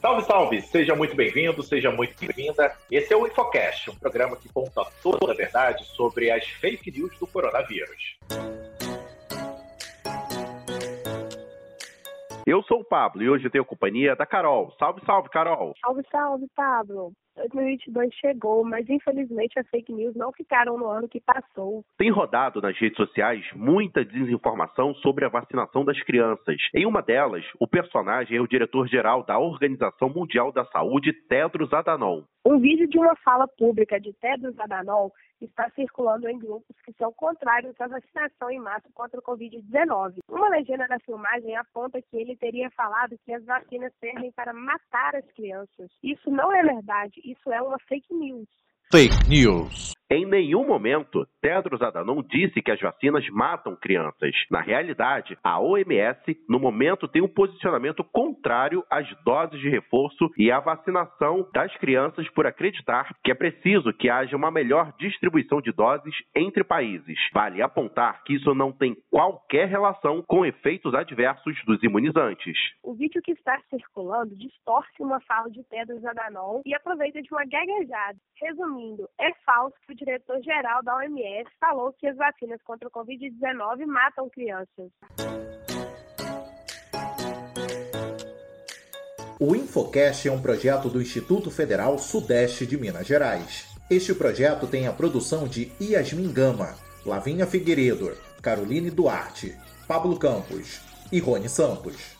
Salve, salve! Seja muito bem-vindo, seja muito bem-vinda. Esse é o Infocast, um programa que conta toda a verdade sobre as fake news do coronavírus. Eu sou o Pablo e hoje eu tenho a companhia da Carol. Salve, salve, Carol! Salve, salve, Pablo! 2022 chegou, mas infelizmente as fake news não ficaram no ano que passou. Tem rodado nas redes sociais muita desinformação sobre a vacinação das crianças. Em uma delas, o personagem é o diretor-geral da Organização Mundial da Saúde, Tedros Adhanom. Um vídeo de uma fala pública de Tedros Adhanom está circulando em grupos que são contrários à vacinação em massa contra o Covid-19. Uma legenda da filmagem aponta que ele teria falado que as vacinas servem para matar as crianças. Isso não é verdade, isso é uma fake news. Fake news. Em nenhum momento, Tedros Adhanom disse que as vacinas matam crianças. Na realidade, a OMS, no momento, tem um posicionamento contrário às doses de reforço e à vacinação das crianças por acreditar que é preciso que haja uma melhor distribuição de doses entre países. Vale apontar que isso não tem qualquer relação com efeitos adversos dos imunizantes. O vídeo que está circulando distorce uma fala de Tedros Adhanom e aproveita de uma gaguejada. Resumindo, é falso diretor-geral da OMS falou que as vacinas contra o Covid-19 matam crianças. O Infocast é um projeto do Instituto Federal Sudeste de Minas Gerais. Este projeto tem a produção de Yasmin Gama, Lavinha Figueiredo, Caroline Duarte, Pablo Campos e Rony Santos.